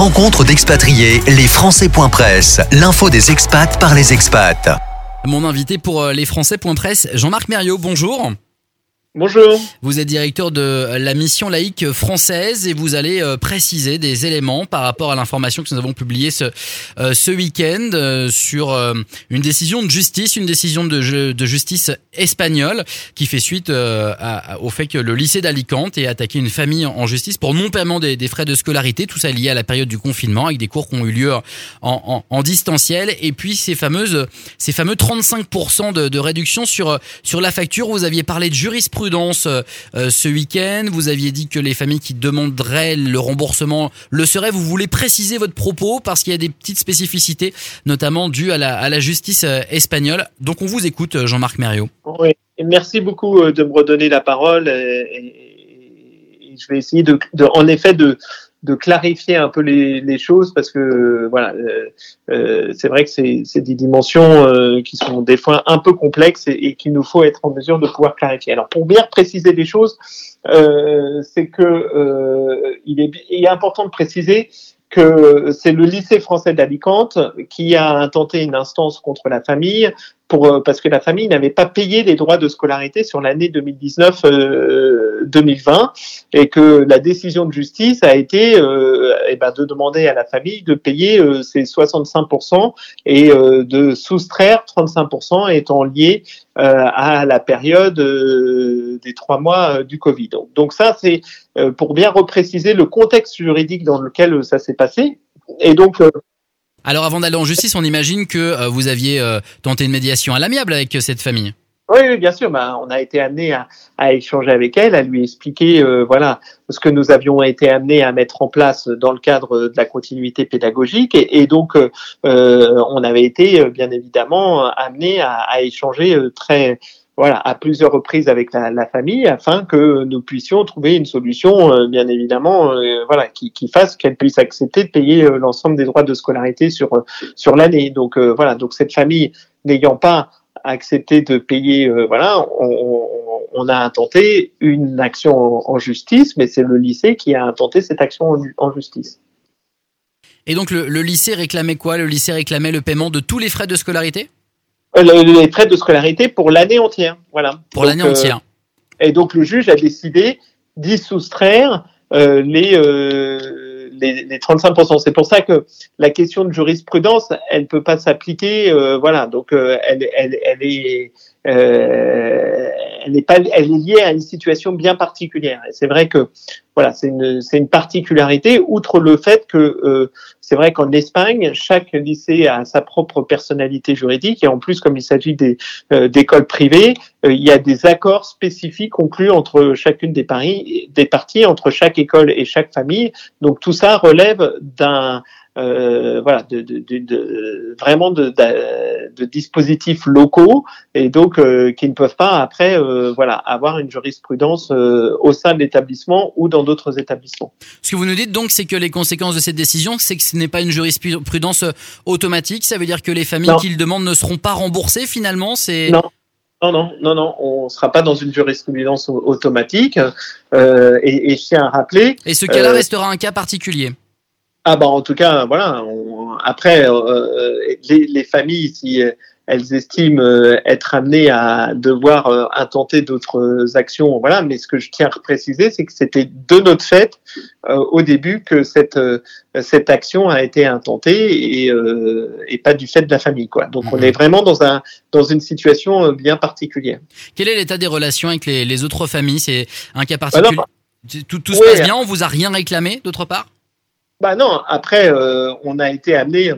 rencontre d'expatriés, les Français.press, l'info des expats par les expats. Mon invité pour euh, les Français.press, Jean-Marc Mériot, bonjour. Bonjour. Vous êtes directeur de la mission laïque française et vous allez euh, préciser des éléments par rapport à l'information que nous avons publiée ce, euh, ce week-end euh, sur une décision de justice, une décision de, de justice espagnole qui fait suite au fait que le lycée d'Alicante ait attaqué une famille en justice pour non-paiement des, frais de scolarité, tout ça lié à la période du confinement avec des cours qui ont eu lieu en, en, en distanciel et puis ces fameuses ces fameux 35% de, de réduction sur sur la facture. Vous aviez parlé de jurisprudence prudence euh, euh, ce week-end. Vous aviez dit que les familles qui demanderaient le remboursement le seraient. Vous voulez préciser votre propos parce qu'il y a des petites spécificités, notamment dues à la, justice euh, espagnole. Donc on vous écoute, Jean-Marc Mériot. Oui, merci beaucoup de me redonner la parole. Et, je vais essayer de, en effet de, de clarifier un peu les, les, choses parce que voilà, euh, euh c'est vrai que c'est des dimensions euh, qui sont des fois un peu complexes et, et qu'il nous faut être en mesure de pouvoir clarifier. Alors pour bien préciser les choses, euh, c'est que euh, il, est, il est important de préciser que c'est le lycée français d'Alicante qui a intenté une instance contre la famille pour, euh, parce que la famille n'avait pas payé les droits de scolarité sur l'année 2019-2020 euh, et que la décision de justice a été euh, eh ben, de demander à la famille de payer ces 65% et de soustraire 35% étant lié à la période des trois mois du Covid. Donc ça, c'est pour bien repréciser le contexte juridique dans lequel ça s'est passé. Et donc, alors avant d'aller en justice, on imagine que euh, vous aviez euh, tenté une médiation à l'amiable avec euh, cette famille. Oui, bien sûr. Bah, on a été amené à, échanger avec elle, à lui expliquer voilà ce que nous avions été amenés à mettre en place dans le cadre de la continuité pédagogique, et, donc on avait été bien évidemment amené à échanger très voilà, à plusieurs reprises avec la, famille afin que nous puissions trouver une solution, euh, bien évidemment, euh, voilà, qui, fasse qu'elle puisse accepter de payer euh, l'ensemble des droits de scolarité sur sur l'année. Donc voilà, donc cette famille n'ayant pas accepté de payer, voilà, on, a intenté une action en, justice, mais c'est le lycée qui a intenté cette action en, justice. Et donc le, lycée réclamait quoi? Le lycée réclamait le paiement de tous les frais de scolarité? Les frais de scolarité pour l'année entière. Voilà. Pour l'année euh, entière. Et donc le juge a décidé d'y soustraire euh, les, euh, les, les 35%. C'est pour ça que la question de jurisprudence, elle peut pas s'appliquer. Euh, voilà. Donc elle, elle, elle est elle est pas, elle est liée à une situation bien particulière. C'est vrai que voilà, c'est une, une particularité. Outre le fait que euh, c'est vrai qu'en Espagne, chaque lycée a sa propre personnalité juridique et en plus, comme il s'agit des euh, d'écoles privées, euh, il y a des accords spécifiques conclus entre chacune des, paris, des parties, entre chaque école et chaque famille. Donc tout ça relève d'un euh, voilà, de, de, de, vraiment de, dispositifs locaux et donc euh, qui ne peuvent pas après euh, voilà avoir une jurisprudence au sein de l'établissement ou dans d'autres établissements. Ce que vous nous dites donc, c'est que les conséquences de cette décision, c'est que ce n'est pas une jurisprudence automatique. Ça veut dire que les familles qui le demandent ne seront pas remboursées finalement. C'est non. Non, non, non, non, on ne sera pas dans une jurisprudence automatique. et, et, je tiens à rappeler. Et ce cas-là restera un cas particulier. Ah bah en tout cas voilà. après euh, euh, les, les, familles si elles estiment euh, être amenées à devoir intenter d'autres actions voilà. Mais ce que je tiens à préciser c'est que c'était de notre fait au début que cette cette action a été intentée et, et pas du fait de la famille quoi. Donc on mhm. est vraiment dans un dans une situation bien particulière. Quel est l'état des relations avec les, les autres familles? C'est un cas bah particulier? tout, tout se passe bien. On vous a rien réclamé d'autre part? Bah non, après, euh, on a été amené,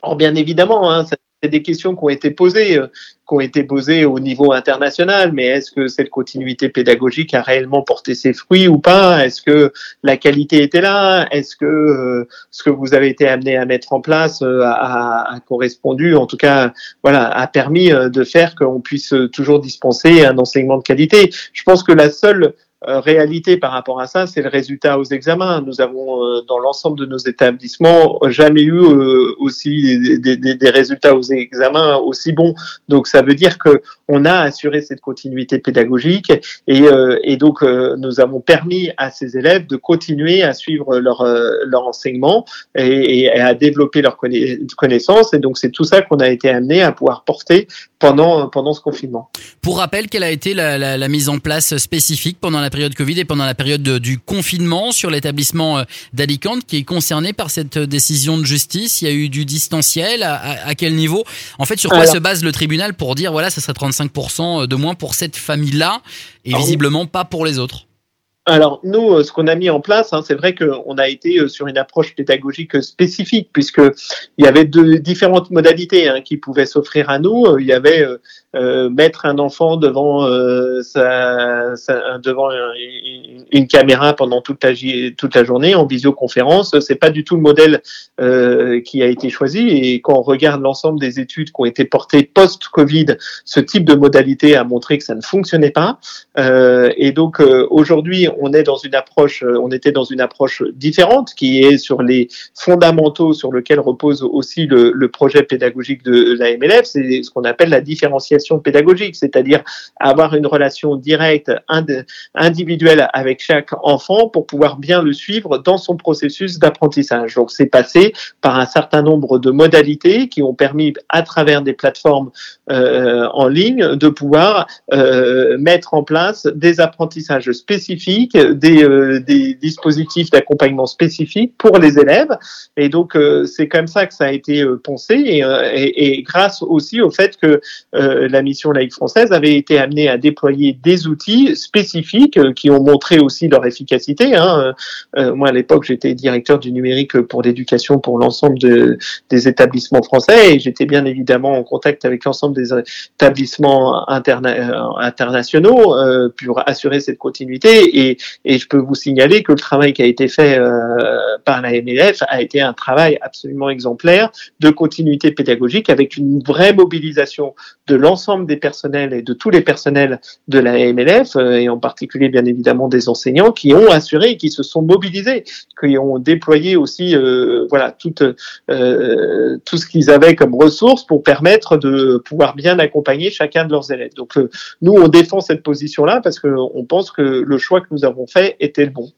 or bien évidemment, hein, c'est des questions qui ont été posées, euh, qui ont été posées au niveau international, mais est-ce que cette continuité pédagogique a réellement porté ses fruits ou pas? Est-ce que la qualité était là? Est-ce que euh, ce que vous avez été amené à mettre en place a, a, correspondu, en tout cas, voilà, a permis de faire qu'on puisse toujours dispenser un enseignement de qualité? Je pense que la seule euh, réalité par rapport à ça, c'est le résultat aux examens. Nous avons euh, dans l'ensemble de nos établissements jamais eu euh, aussi des, résultats aux examens aussi bons. Donc ça veut dire que on a assuré cette continuité pédagogique et, donc nous avons permis à ces élèves de continuer à suivre leur leur enseignement et, à développer leurs connaissances. Et donc c'est tout ça qu'on a été amené à pouvoir porter pendant pendant ce confinement. Pour rappel, quelle a été la mise en place spécifique pendant la période Covid et pendant la période du confinement sur l'établissement euh, d'Alicante qui est concerné par cette décision de justice. Il y a eu du distanciel. À, quel niveau? En fait, sur quoi se base le tribunal pour dire voilà, ça serait 35% de moins pour cette famille-là et visiblement pas pour les autres? Alors nous, euh, ce qu'on a mis en place, hein, c'est vrai qu'on a été euh, sur une approche pédagogique spécifique, puisque il y avait deux différentes modalités hein, qui pouvaient s'offrir à nous. Il y avait euh, mettre un enfant devant euh, sa, devant une, caméra pendant toute la toute la journée en visioconférence, c'est pas du tout le modèle euh, qui a été choisi. Et quand on regarde l'ensemble des études qui ont été portées post-Covid, ce type de modalité a montré que ça ne fonctionnait pas. et donc aujourd'hui, on est dans une approche, on était dans une approche différente qui est sur les fondamentaux sur lesquels repose aussi le, le projet pédagogique de la MLF, c'est ce qu'on appelle la différenciation pédagogique, c'est-à-dire avoir une relation directe, individuelle avec chaque enfant pour pouvoir bien le suivre dans son processus d'apprentissage. Donc c'est passé par un certain nombre de modalités qui ont permis à travers des plateformes euh, en ligne de pouvoir euh, mettre en place des apprentissages spécifiques, des, euh, des dispositifs d'accompagnement spécifiques pour les élèves. Et donc c'est comme ça que ça a été pensé et, et, et grâce aussi au fait que la mission laïque française avait été amenée à déployer des outils spécifiques euh, qui ont montré aussi leur efficacité. Hein. Euh, moi, à l'époque, j'étais directeur du numérique pour l'éducation pour l'ensemble de, des établissements français et j'étais bien évidemment en contact avec l'ensemble des établissements internationaux euh, pour assurer cette continuité. Et, et, je peux vous signaler que le travail qui a été fait par la MLF a été un travail absolument exemplaire de continuité pédagogique avec une vraie mobilisation de l'ensemble des personnels et de tous les personnels de la MLF, euh, et en particulier bien évidemment des enseignants, qui ont assuré, qui se sont mobilisés, qui ont déployé aussi euh, voilà tout, euh, ce qu'ils avaient comme ressources pour permettre de pouvoir bien accompagner chacun de leurs élèves. Donc nous, on défend cette position-là parce qu'on pense que le choix que nous avons fait était le bon.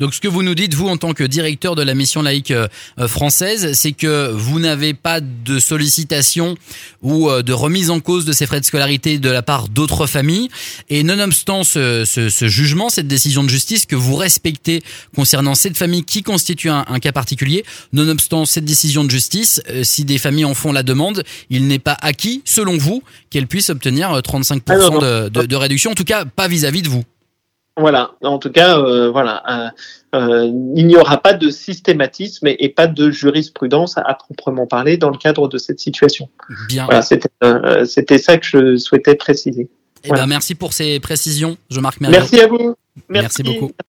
Donc ce que vous nous dites, vous, en tant que directeur de la mission laïque euh, française, c'est que vous n'avez pas de sollicitation ou euh, de remise en cause de ces frais de scolarité de la part d'autres familles. Et nonobstant ce, ce, jugement, cette décision de justice que vous respectez concernant cette famille qui constitue un, cas particulier, nonobstant cette décision de justice, euh, si des familles en font la demande, il n'est pas acquis, selon vous, qu'elles puissent obtenir 35% ah de, de, réduction, en tout cas pas vis à -vis de vous. Voilà, en tout cas, euh, voilà, euh, euh, il n'y aura pas de systématisme et, pas de jurisprudence à, proprement parler dans le cadre de cette situation. Bien. Voilà, c'était ça que je souhaitais préciser. Eh ben, merci pour ces précisions, je marque Merci à vous. merci beaucoup.